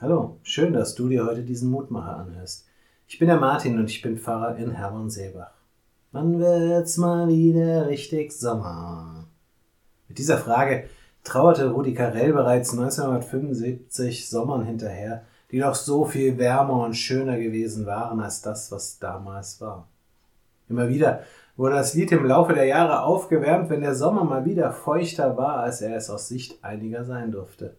Hallo, schön, dass du dir heute diesen Mutmacher anhörst. Ich bin der Martin und ich bin Pfarrer in Herborn-Seebach. Wann wird's mal wieder richtig Sommer? Mit dieser Frage trauerte Rudi Carell bereits 1975 Sommern hinterher, die doch so viel wärmer und schöner gewesen waren als das, was damals war. Immer wieder wurde das Lied im Laufe der Jahre aufgewärmt, wenn der Sommer mal wieder feuchter war, als er es aus Sicht einiger sein durfte.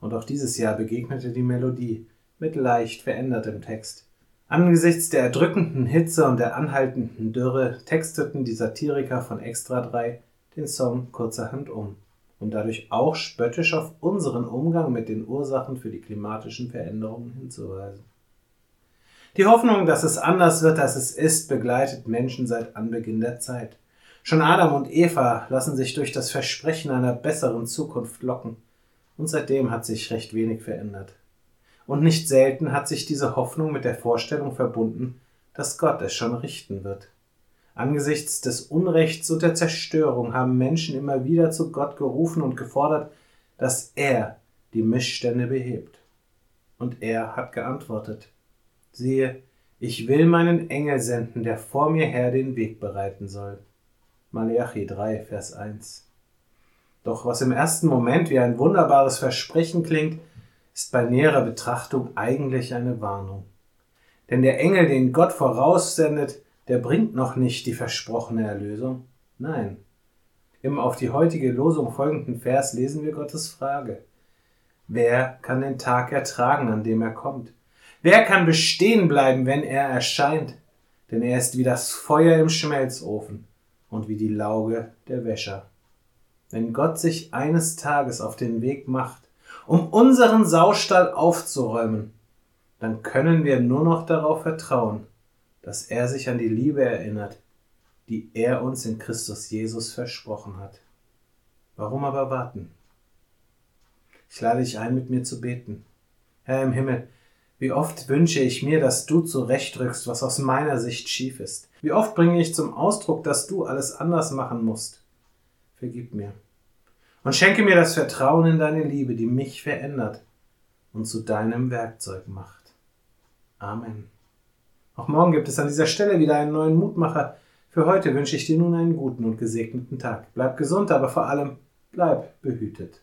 Und auch dieses Jahr begegnete die Melodie mit leicht verändertem Text. Angesichts der erdrückenden Hitze und der anhaltenden Dürre texteten die Satiriker von Extra 3 den Song kurzerhand um, um dadurch auch spöttisch auf unseren Umgang mit den Ursachen für die klimatischen Veränderungen hinzuweisen. Die Hoffnung, dass es anders wird, als es ist, begleitet Menschen seit Anbeginn der Zeit. Schon Adam und Eva lassen sich durch das Versprechen einer besseren Zukunft locken. Und seitdem hat sich recht wenig verändert. Und nicht selten hat sich diese Hoffnung mit der Vorstellung verbunden, dass Gott es schon richten wird. Angesichts des Unrechts und der Zerstörung haben Menschen immer wieder zu Gott gerufen und gefordert, dass er die Missstände behebt. Und er hat geantwortet. Siehe, ich will meinen Engel senden, der vor mir her den Weg bereiten soll. Malachi 3, Vers 1. Doch was im ersten Moment wie ein wunderbares Versprechen klingt, ist bei näherer Betrachtung eigentlich eine Warnung. Denn der Engel, den Gott voraussendet, der bringt noch nicht die versprochene Erlösung. Nein. Im auf die heutige Losung folgenden Vers lesen wir Gottes Frage. Wer kann den Tag ertragen, an dem er kommt? Wer kann bestehen bleiben, wenn er erscheint? Denn er ist wie das Feuer im Schmelzofen und wie die Lauge der Wäscher. Wenn Gott sich eines Tages auf den Weg macht, um unseren Saustall aufzuräumen, dann können wir nur noch darauf vertrauen, dass er sich an die Liebe erinnert, die er uns in Christus Jesus versprochen hat. Warum aber warten? Ich lade dich ein, mit mir zu beten. Herr im Himmel, wie oft wünsche ich mir, dass du zurechtrückst, was aus meiner Sicht schief ist. Wie oft bringe ich zum Ausdruck, dass du alles anders machen musst. Vergib mir. Und schenke mir das Vertrauen in deine Liebe, die mich verändert und zu deinem Werkzeug macht. Amen. Auch morgen gibt es an dieser Stelle wieder einen neuen Mutmacher. Für heute wünsche ich dir nun einen guten und gesegneten Tag. Bleib gesund, aber vor allem bleib behütet.